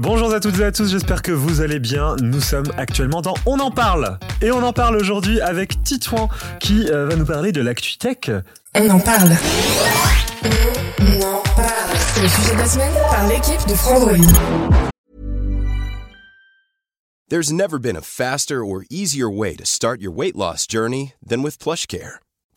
Bonjour à toutes et à tous, j'espère que vous allez bien. Nous sommes actuellement dans On en parle. Et on en parle aujourd'hui avec Titouan qui euh, va nous parler de l'actu tech. On en parle. On en parle. C'est le sujet de la semaine par l'équipe de Frandroid. There's never been a faster or easier way to start your weight loss journey than with PlushCare.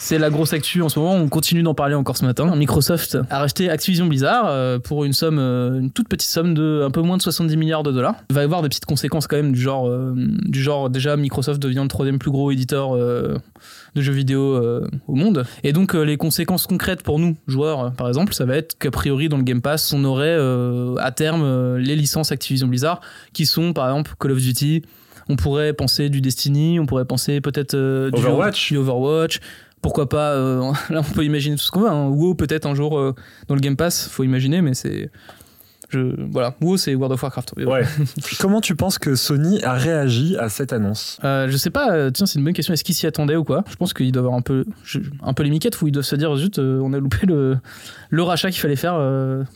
C'est la grosse actu en ce moment, on continue d'en parler encore ce matin. Microsoft a racheté Activision Blizzard euh, pour une somme, euh, une toute petite somme de un peu moins de 70 milliards de dollars. Il va y avoir des petites conséquences quand même du genre, euh, du genre déjà Microsoft devient le troisième plus gros éditeur de jeux vidéo au monde. Et donc les conséquences concrètes pour nous, joueurs par exemple, ça va être qu'a priori dans le Game Pass, on aurait à terme les licences Activision Blizzard qui sont par exemple Call of Duty, on pourrait penser du Destiny, on pourrait penser peut-être du Overwatch. du Overwatch pourquoi pas euh, là on peut imaginer tout ce qu'on veut hein. WoW peut-être un jour euh, dans le Game Pass faut imaginer mais c'est je voilà. WoW c'est World of Warcraft. Ouais. Comment tu penses que Sony a réagi à cette annonce? Euh, je sais pas tiens c'est une bonne question. Est-ce qu'ils s'y attendaient ou quoi? Je pense qu'ils doivent avoir un peu un peu les miquettes où ils doivent se dire zut on a loupé le le rachat qu'il fallait faire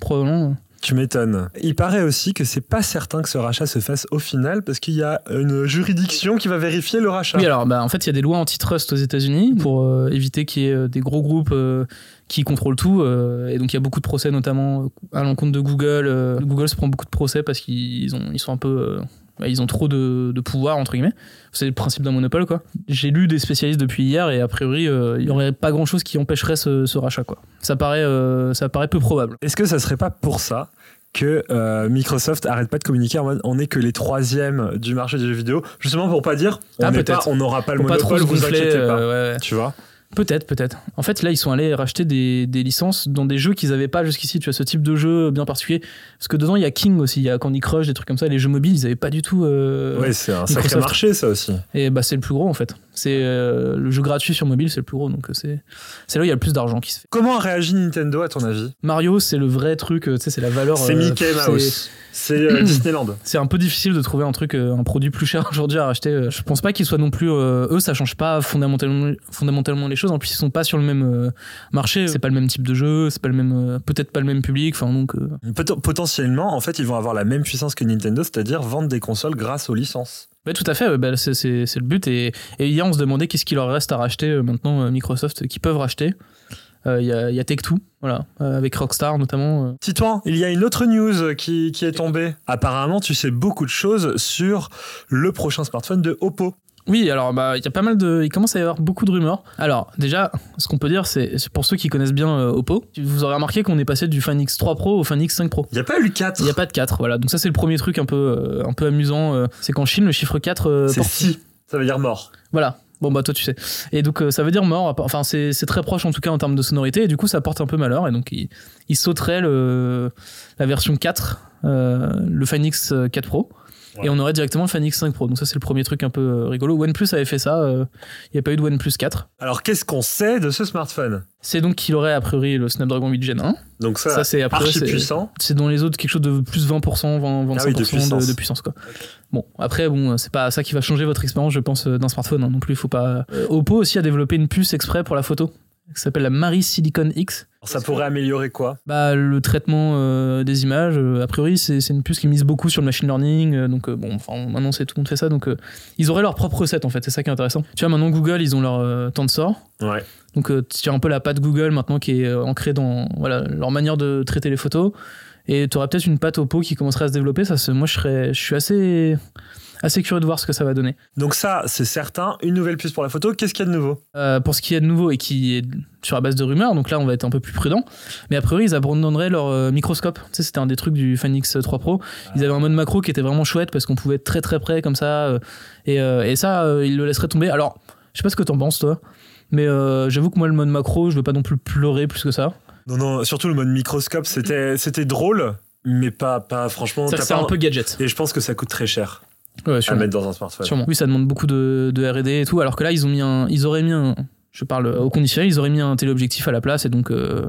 probablement tu m'étonnes. Il paraît aussi que c'est pas certain que ce rachat se fasse au final parce qu'il y a une juridiction qui va vérifier le rachat. Oui, alors bah, en fait, il y a des lois antitrust aux États-Unis pour euh, éviter qu'il y ait euh, des gros groupes euh, qui contrôlent tout. et donc il y a beaucoup de procès, notamment à l'encontre de Google. Google se prend beaucoup de procès parce qu'ils ont, ils sont un peu ils ont trop de, pouvoir entre guillemets. C'est le principe d'un monopole quoi. J'ai lu des spécialistes depuis hier et a priori euh, il y aurait pas grand chose qui empêcherait ce, rachat quoi. Ça paraît euh, ça paraît peu probable. Est-ce que ça serait pas pour ça que euh, Microsoft arrête pas de communiquer en mode on est que les troisièmes du marché des jeux vidéo? Justement pour pas dire on ah, n'aura pas, le monopole vous inquiétez pas tu vois? Peut-être, peut-être. En fait, là, ils sont allés racheter des, des licences dans des jeux qu'ils n'avaient pas jusqu'ici. Tu as ce type de jeu bien particulier. Parce que dedans, il y a King aussi, il y a Candy Crush, des trucs comme ça. Les jeux mobiles, ils n'avaient pas du tout. Euh, ouais, c'est un sacré marché, ça aussi. Et bah, c'est le plus gros, en fait. C'est euh, le jeu gratuit sur mobile, c'est le plus gros. Donc, c'est c'est là où il y a le plus d'argent qui se fait. Comment a réagi Nintendo, à ton avis? Mario, c'est le vrai truc. Euh, tu sais, c'est la valeur. C'est Mickey Mouse. C'est euh, Disneyland. C'est un peu difficile de trouver un truc, euh, un produit plus cher aujourd'hui à racheter. Euh, je pense pas qu'ils soient non plus. eux, ça change pas fondamentalement, fondamentalement les choses. En plus, ils sont pas sur le même marché. C'est pas le même type de jeu. C'est pas le même, peut-être pas le même public. Enfin donc. Potentiellement, en fait, ils vont avoir la même puissance que Nintendo, c'est-à-dire vendre des consoles grâce aux licences. Ouais, tout à fait, bah, c'est le but. Et, et, hier, on se demandait qu'est-ce qu'il leur reste à racheter maintenant, Microsoft, qui peuvent racheter. Euh, il y a, y a Tech2, voilà, euh, avec Rockstar notamment. Euh. Il y a une autre news qui, qui est tombée. Apparemment, tu sais beaucoup de choses sur le prochain smartphone de Oppo. Oui, alors bah il y a pas mal de, il commence à y avoir beaucoup de rumeurs. Alors déjà, ce qu'on peut dire, c'est pour ceux qui connaissent bien Oppo, vous aurez remarqué qu'on est passé du Fan X3 Pro au Fan X5 Pro. Il y a pas eu le 4. Il y a pas de 4, voilà. Donc ça c'est le premier truc un peu un peu amusant, c'est qu'en Chine le chiffre 4 c'est si, ça veut dire mort. Voilà, Bon bah toi tu sais. Et donc euh, ça veut dire mort. Enfin c'est très proche en tout cas en termes de sonorité. Et du coup ça porte un peu malheur. Et donc il, il sauterait le, la version 4, euh, le Phoenix 4 Pro. Et on aurait directement le Fan X5 Pro. Donc ça c'est le premier truc un peu euh, rigolo. OnePlus avait fait ça. Il n'y a pas eu de OnePlus 4. Alors qu'est-ce qu'on sait de ce smartphone? C'est donc qu'il aurait a priori le Snapdragon 8 Gen 1. Donc ça, c'est archi puissant. C'est dans les autres quelque chose de plus 20%, 20, 25% ah de, puissance. quoi. Bon, après, bon, c'est pas ça qui va changer votre expérience, je pense, d'un smartphone hein, non plus. Il faut pas. Oppo aussi a développé une puce exprès pour la photo qui s'appelle la Marie Silicon X. Ça pourrait améliorer quoi? Bah le traitement euh, des images. Euh, a priori, c'est une puce qui mise beaucoup sur le machine learning. Euh, donc bon, enfin maintenant c'est tout le monde fait ça. Donc ils auraient leur propre recette en fait. C'est ça qui est intéressant. Tu vois maintenant Google, ils ont leur Tensor. Ouais. Donc tu as un peu la patte Google maintenant qui est ancrée dans voilà leur manière de traiter les photos. Et tu auras peut-être une patte Oppo qui commencerait à se développer. Ça, moi je serais, je suis assez assez curieux de voir ce que ça va donner. Donc ça, c'est certain, une nouvelle puce pour la photo. Qu'est-ce qu'il y a de nouveau? Euh, Pour ce qui est de nouveau et qui est sur la base de rumeurs, donc là on va être un peu plus prudent, mais a priori ils abandonneraient leur euh, microscope. Tu sais, c'était un des trucs du Fan X3 Pro. Ils avaient un mode macro qui était vraiment chouette parce qu'on pouvait être très très près comme ça, euh, et, et, ça ils le laisseraient tomber. Alors, je sais pas ce que t'en penses toi, mais j'avoue que moi le mode macro, je veux pas non plus pleurer plus que ça. Non, non, surtout le mode microscope, c'était, c'était drôle, mais pas, pas franchement. C'est un peu gadget. Et je pense que ça coûte très cher. à mettre dans un smartphone. Sûrement. Oui, ça demande beaucoup de, de R&D et tout. Alors que là, ils ont mis un, ils auraient mis un, je parle au conditionnel, ils auraient mis un téléobjectif à la place et donc euh,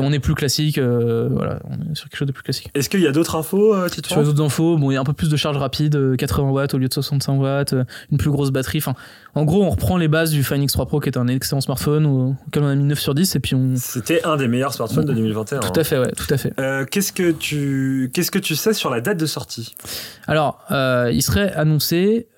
on est plus classique, euh, voilà, on est sur quelque chose de plus classique. Est-ce qu'il y a d'autres infos, euh, Sur d'autres infos, bon, il y a un peu plus de charge rapide, 80 watts au lieu de 65 watts, une plus grosse batterie. Enfin, en gros, on reprend les bases du Find X3 Pro, qui est un excellent smartphone auquel on a mis 9 sur 10, et puis on. C'était un des meilleurs smartphones de 2021. Tout à fait, ouais, tout à fait. qu'est-ce que tu, qu'est-ce que tu sais sur la date de sortie? Alors, il serait annoncé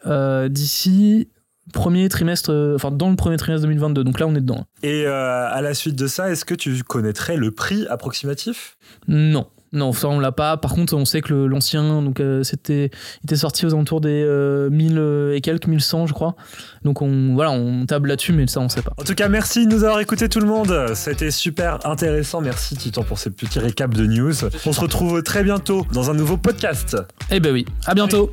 d'ici premier trimestre, euh, enfin dans le premier trimestre 2022. Donc là, on est dedans. Et euh, à la suite de ça, est-ce que tu connaîtrais le prix approximatif? Non. Non, ça on l'a pas. Par contre, on sait que l'ancien, donc euh, c'était, était sorti aux alentours des 1000 et quelques, 1100, je crois. Donc on, voilà, on table là-dessus, mais ça on sait pas. En tout cas, merci de nous avoir écouté tout le monde. C'était super intéressant. Merci Titan pour ces petits récaps de news. On se retrouve très bientôt dans un nouveau podcast. Eh ben oui, à bientôt.